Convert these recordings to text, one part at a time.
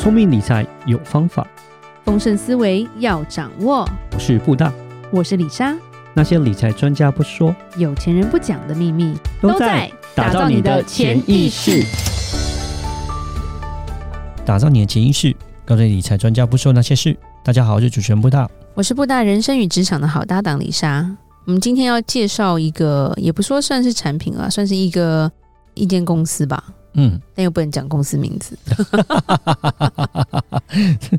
聪明理财有方法，丰盛思维要掌握。我是布大，我是李莎。那些理财专家不说，有钱人不讲的秘密，都在打造你的潜意识。打造你的潜意识，告诉理财专家不说那些事。大家好，我是主持人布大，我是布大人生与职场的好搭档李莎。我们今天要介绍一个，也不说算是产品了，算是一个一间公司吧。嗯，但又不能讲公司名字。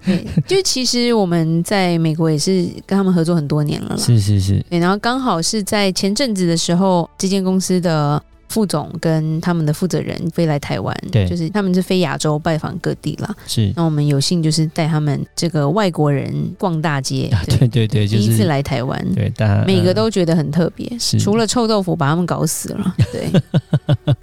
对，就其实我们在美国也是跟他们合作很多年了。是是是。对，然后刚好是在前阵子的时候，这间公司的。副总跟他们的负责人飞来台湾，对，就是他们是飞亚洲拜访各地啦。是，那我们有幸就是带他们这个外国人逛大街。对对对，对，就是、第一次来台湾，对，但每个都觉得很特别。是，除了臭豆腐把他们搞死了。对，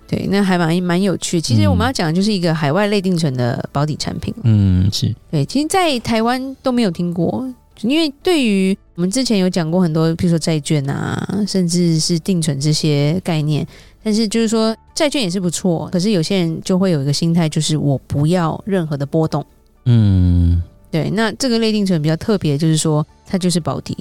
对，那还蛮蛮有趣。其实我们要讲的就是一个海外类定存的保底产品。嗯，是对，其实，在台湾都没有听过，因为对于我们之前有讲过很多，比如说债券啊，甚至是定存这些概念。但是就是说，债券也是不错，可是有些人就会有一个心态，就是我不要任何的波动。嗯，对。那这个类定存比较特别，就是说它就是保底，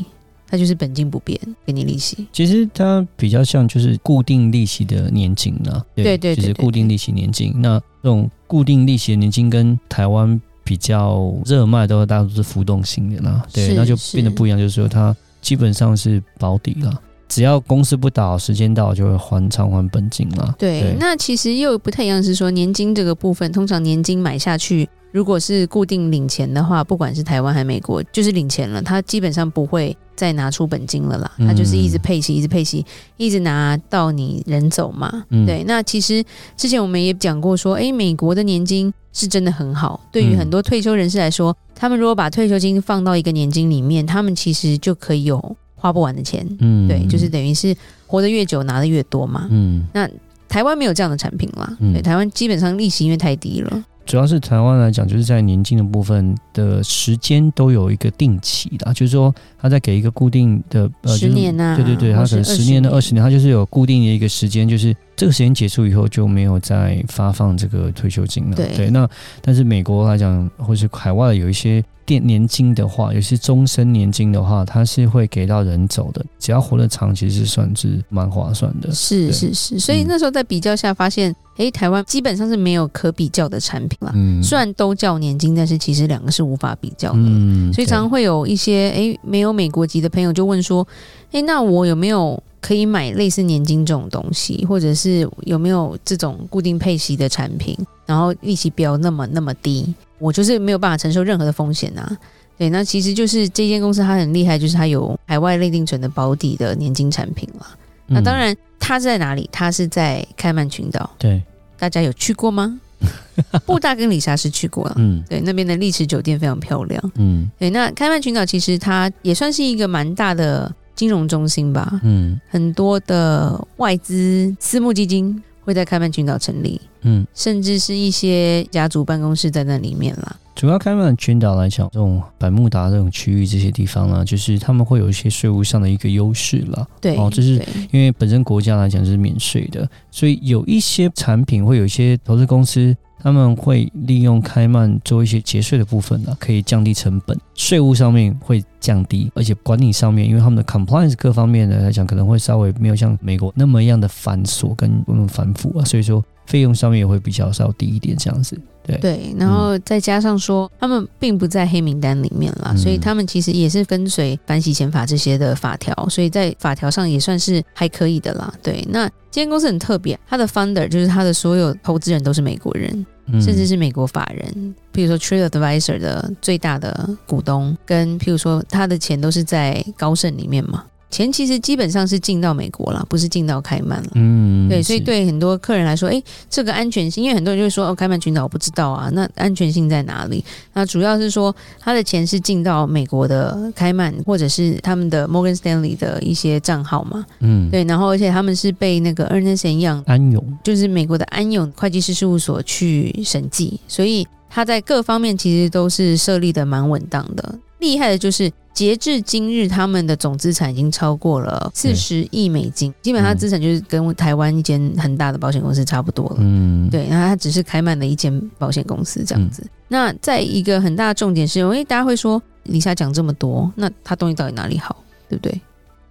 它就是本金不变，给你利息。其实它比较像就是固定利息的年金啊，对对，就是固定利息年金。那这种固定利息的年金跟台湾比较热卖，都大多是浮动型的啦。对，那就变得不一样，就是说它基本上是保底了。只要公司不倒，时间到就会还偿还本金了。对，那其实又不太一样，是说年金这个部分，通常年金买下去，如果是固定领钱的话，不管是台湾还是美国，就是领钱了，它基本上不会再拿出本金了啦，它就是一直配息，一直配息，一直拿到你人走嘛。嗯、对，那其实之前我们也讲过说，诶，美国的年金是真的很好，对于很多退休人士来说，他们如果把退休金放到一个年金里面，他们其实就可以有。花不完的钱，嗯，对，就是等于是活得越久拿的越多嘛，嗯，那台湾没有这样的产品啦，嗯，对，台湾基本上利息因为太低了，主要是台湾来讲，就是在年金的部分的时间都有一个定期的，就是说他在给一个固定的呃十年啊，对对对，他可能十年的二十年，他就是有固定的一个时间，就是这个时间结束以后就没有再发放这个退休金了，对，对，那但是美国来讲，或是海外有一些。电年金的话，有些终身年金的话，它是会给到人走的。只要活得长，其实是算是蛮划算的。是是是，所以那时候在比较下发现，哎、嗯，台湾基本上是没有可比较的产品了。嗯，虽然都叫年金，但是其实两个是无法比较的。嗯，所以常常会有一些哎没有美国籍的朋友就问说，哎，那我有没有可以买类似年金这种东西，或者是有没有这种固定配息的产品，然后利息不要那么那么低？我就是没有办法承受任何的风险啊，对，那其实就是这间公司它很厉害，就是它有海外类定存的保底的年金产品了。嗯、那当然，它是在哪里？它是在开曼群岛。对，大家有去过吗？布大跟李莎是去过了。嗯，对，那边的丽池酒店非常漂亮。嗯，对，那开曼群岛其实它也算是一个蛮大的金融中心吧。嗯，很多的外资私募基金。会在开曼群岛成立，嗯，甚至是一些家族办公室在那里面啦。主要开曼群岛来讲，这种百慕达这种区域这些地方呢，就是他们会有一些税务上的一个优势了。对，哦，就是因为本身国家来讲是免税的，所以有一些产品会有一些投资公司。他们会利用开曼做一些节税的部分呢，可以降低成本，税务上面会降低，而且管理上面，因为他们的 compliance 各方面的来讲，可能会稍微没有像美国那么样的繁琐跟那么繁复啊，所以说费用上面也会比较稍低一点这样子。对对，然后再加上说，他们并不在黑名单里面啦，所以他们其实也是跟随反洗钱法这些的法条，所以在法条上也算是还可以的啦。对，那这间公司很特别，它的 founder 就是他的所有投资人都是美国人，甚至是美国法人，比如说 Trail Advisor 的最大的股东，跟譬如说他的钱都是在高盛里面嘛。钱其实基本上是进到美国了，不是进到开曼了。嗯，对，所以对很多客人来说，哎，这个安全性，因为很多人就会说，哦，开曼群岛我不知道啊，那安全性在哪里？那主要是说，他的钱是进到美国的开曼，或者是他们的 Morgan Stanley 的一些账号嘛。嗯，对，然后而且他们是被那个 Ernst & Young 安永，就是美国的安永会计师事务所去审计，所以他在各方面其实都是设立的蛮稳当的。厉害的就是。截至今日，他们的总资产已经超过了四十亿美金，基本上资产就是跟台湾一间很大的保险公司差不多了。嗯，对，然后它只是开曼的一间保险公司这样子。那在一个很大的重点是，因为大家会说李莎讲这么多，那他东西到底哪里好，对不对？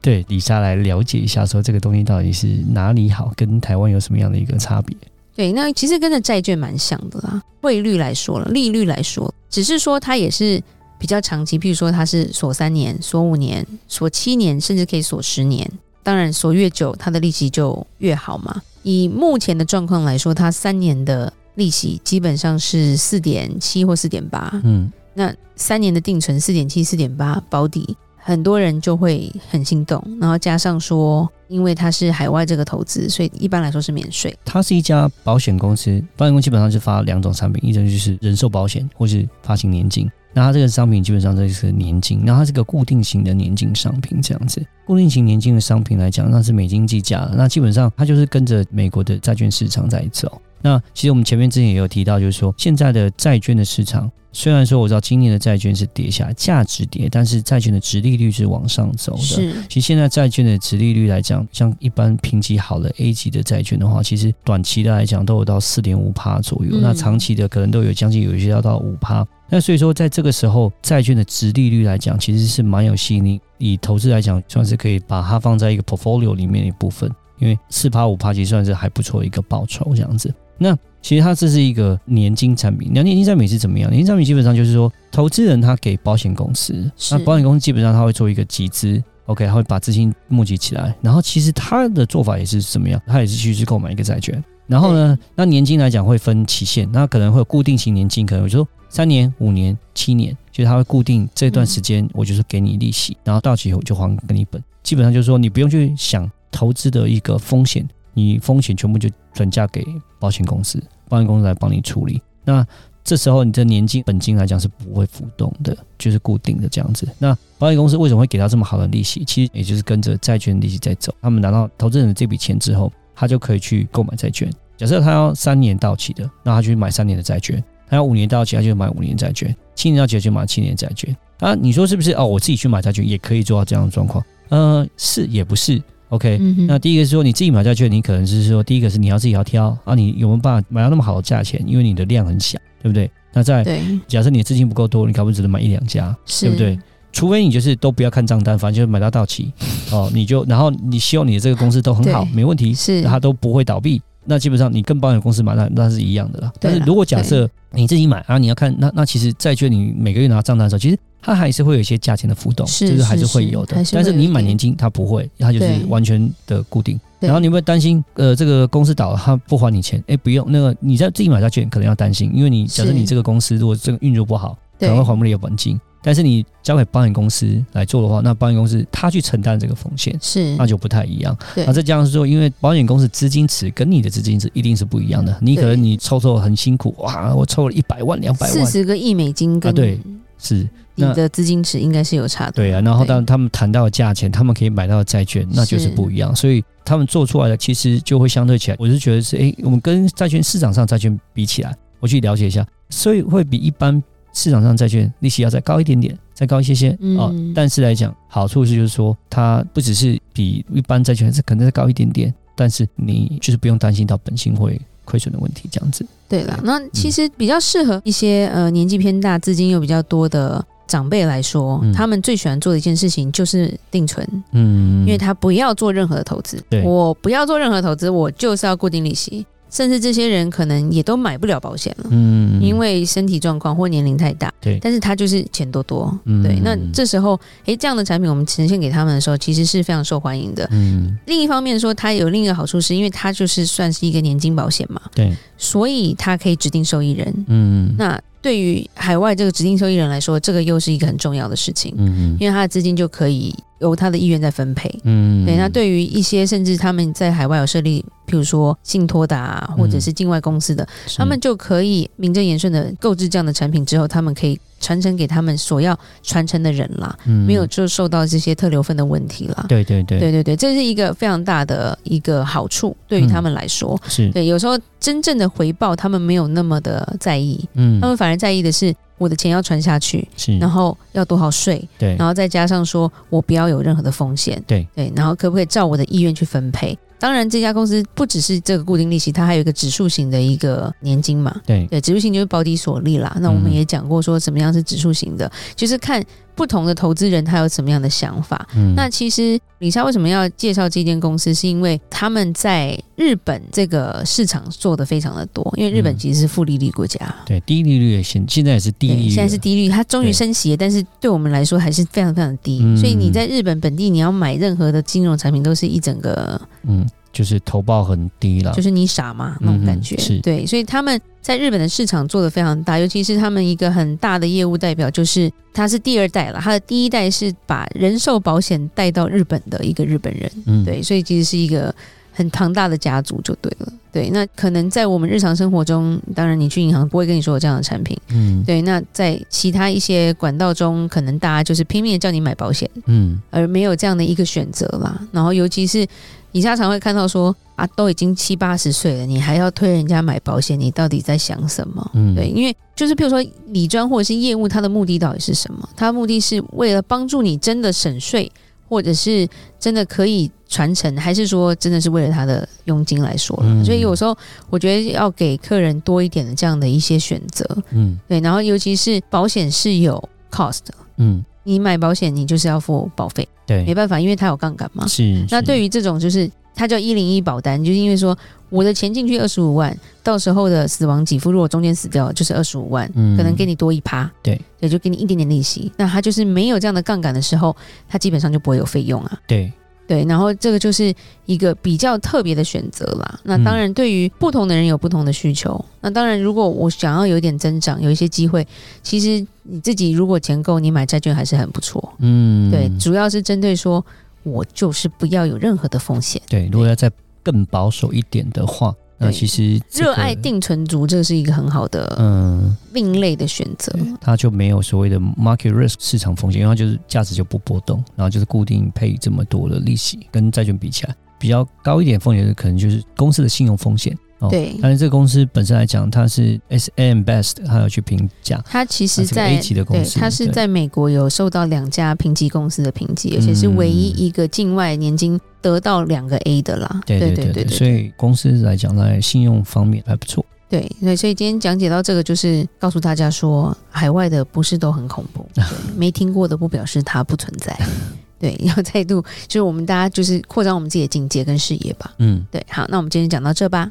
对，李莎来了解一下，说这个东西到底是哪里好，跟台湾有什么样的一个差别？对，那其实跟着债券蛮像的啦。汇率来说了，利率来说，只是说它也是比较长期，譬如说它是锁三年、锁五年、锁七年，甚至可以锁十年。当然，锁越久，它的利息就越好嘛。以目前的状况来说，它三年的利息基本上是四点七或四点八。嗯，那三年的定存四点七、四点八保底。很多人就会很心动，然后加上说，因为它是海外这个投资，所以一般来说是免税。它是一家保险公司，保险公司基本上是发两种产品，一种就是人寿保险，或是发行年金。那它这个商品基本上就是年金，那它是个固定型的年金商品，这样子。固定型年金的商品来讲，那是美金计价的，那基本上它就是跟着美国的债券市场在走。那其实我们前面之前也有提到，就是说现在的债券的市场。虽然说我知道今年的债券是跌下来，价值跌，但是债券的值利率是往上走的。是，其实现在债券的值利率来讲，像一般评级好的 A 级的债券的话，其实短期的来讲都有到四点五趴左右，嗯，那长期的可能都有将近有一些要到五趴。那所以说，在这个时候，债券的值利率来讲，其实是蛮有吸引力。以投资来讲，算是可以把它放在一个 portfolio 里面的一部分，因为四趴五趴其实算是还不错一个报酬这样子。那其实它这是一个年金产品，那年金产品是怎么样？年金产品基本上就是说，投资人他给保险公司，那保险公司基本上他会做一个集资，OK，他会把资金募集起来，然后其实他的做法也是怎么样？他也是去去购买一个债券，然后呢，那年金来讲会分期限，那可能会有固定型年金，可能就说三年、五年、七年，就是他会固定这段时间，我就是给你利息，嗯、然后到期以后就还给你本，基本上就是说你不用去想投资的一个风险，你风险全部就转嫁给保险公司。保险公司来帮你处理，那这时候你的年金本金来讲是不会浮动的，就是固定的这样子。那保险公司为什么会给他这么好的利息？其实也就是跟着债券利息在走。他们拿到投资人的这笔钱之后，他就可以去购买债券。假设他要三年到期的，那他就去买三年的债券；他要五年到期，他就买五年债券；七年到期就买七年债券。啊，你说是不是？哦，我自己去买债券也可以做到这样的状况？呃，是也不是？OK，、嗯、那第一个是说你自己买债券，你可能是说第一个是你要自己要挑啊，你有没有办法买到那么好的价钱？因为你的量很小，对不对？那在假设你的资金不够多，你可不可只能买一两家，对不对？除非你就是都不要看账单，反正就是买到到期哦，你就然后你希望你的这个公司都很好，没问题，是它都不会倒闭。那基本上你跟保险公司买那那是一样的啦。但是如果假设你自己买啊，你要看那那其实债券你每个月拿账单的时候，其实。它还是会有一些价钱的浮动，是就是还是会有的。是是，但是你买年金，它不会，它就是完全的固定。然后你会担心，呃，这个公司倒了，他不还你钱？哎，不用，那个你在自己买债券可能要担心，因为你假设你这个公司如果这个运作不好，可能会还不了本金。但是你交给保险公司来做的话，那保险公司他去承担这个风险，是那就不太一样。那再加上说，因为保险公司资金池跟你的资金池一定是不一样的。你可能你抽抽很辛苦，哇，我抽了一百万、两百万、四十个亿美金跟，啊，对，是。你的资金池应该是有差的，对啊。然后当他们谈到的价钱，他们可以买到的债券，那就是不一样。所以他们做出来的其实就会相对起来，我是觉得是，哎，我们跟债券市场上债券比起来，我去了解一下，所以会比一般市场上债券利息要再高一点点，再高一些些啊、嗯哦。但是来讲，好处是就是说，它不只是比一般债券是可能再高一点点，但是你就是不用担心到本金会亏损的问题，这样子。对了，那其实比较适合一些呃年纪偏大、资金又比较多的。长辈来说，嗯，他们最喜欢做的一件事情就是定存，嗯，因为他不要做任何的投资，我不要做任何投资，我就是要固定利息。甚至这些人可能也都买不了保险了，嗯，因为身体状况或年龄太大，对。但是他就是钱多多，嗯，对。那这时候，诶，这样的产品我们呈现给他们的时候，其实是非常受欢迎的。嗯。另一方面说，它有另一个好处，是因为它就是算是一个年金保险嘛，对。所以它可以指定受益人，嗯。那对于海外这个指定受益人来说，这个又是一个很重要的事情，嗯，因为他的资金就可以。由他的意愿在分配，嗯，对。那对于一些甚至他们在海外有设立，譬如说信托的啊，或者是境外公司的，嗯，他们就可以名正言顺的购置这样的产品之后，他们可以传承给他们所要传承的人啦，嗯，没有就受到这些特留分的问题啦。对对对，对对对，这是一个非常大的一个好处，对于他们来说，嗯，是对。有时候真正的回报，他们没有那么的在意，嗯，他们反而在意的是。我的钱要传下去，是，然后要多少税，对，然后再加上说我不要有任何的风险，对对，然后可不可以照我的意愿去分配？当然这家公司不只是这个固定利息，它还有一个指数型的一个年金嘛。对对，指数型就是保底所利啦。那我们也讲过说，什么样是指数型的，嗯、就是看。不同的投资人他有什么样的想法？嗯，那其实李莎为什么要介绍这间公司？是因为他们在日本这个市场做的非常的多。因为日本其实是负利率国家，嗯、对低利率也现现在也是低利率，现在是低利率，它终于升息了，但是对我们来说还是非常非常低。嗯、所以你在日本本地你要买任何的金融产品，都是一整个嗯。就是投报很低了，就是你傻嘛？那种感觉，嗯、是。对，所以他们在日本的市场做的非常大，尤其是他们一个很大的业务代表，就是他是第二代了，他的第一代是把人寿保险带到日本的一个日本人，嗯，对，所以其实是一个很庞大的家族就对了，对，那可能在我们日常生活中，当然你去银行不会跟你说有这样的产品，嗯，对，那在其他一些管道中，可能大家就是拼命的叫你买保险，嗯，而没有这样的一个选择啦，然后尤其是。你经常会看到说啊，都已经七八十岁了，你还要推人家买保险，你到底在想什么？嗯，对，因为就是譬如说理专或者是业务，它的目的到底是什么？它的目的是为了帮助你真的省税，或者是真的可以传承，还是说真的是为了他的佣金来说了？嗯，所以有时候我觉得要给客人多一点的这样的一些选择。嗯，对，然后尤其是保险是有 cost。嗯。你买保险，你就是要付保费，对，没办法，因为它有杠杆嘛。是。那对于这种，就是它叫一零一保单，就是因为说我的钱进去二十五万，到时候的死亡给付，如果中间死掉，就是二十五万，嗯，可能给你多一趴，对，也就给你一点点利息。那它就是没有这样的杠杆的时候，它基本上就不会有费用啊。对。对，然后这个就是一个比较特别的选择啦。那当然，对于不同的人有不同的需求。嗯、那当然，如果我想要有一点增长，有一些机会，其实你自己如果钱够，你买债券还是很不错。嗯，对，主要是针对说，我就是不要有任何的风险。对，如果要再更保守一点的话。那其实热爱定存族，这是一个很好的嗯。另类的选择，它就没有所谓的 market risk 市场风险，因为它就是价值就不波动，然后就是固定配这么多的利息，跟债券比起来比较高一点风险的可能就是公司的信用风险。哦、对，但是这个公司本身来讲，它是 S M Best，它要去评价。它其实在 A 级的公司，对，它是在美国有受到两家评级公司的评级，而且是唯一一个境外年金得到两个 A 的啦。对对对对，所以公司来讲，在信用方面还不错。对对，所以今天讲解到这个，就是告诉大家说，海外的不是都很恐怖，没听过的不表示它不存在。对，要再度就是我们大家就是扩张我们自己的境界跟视野吧。嗯，对，好，那我们今天讲到这吧。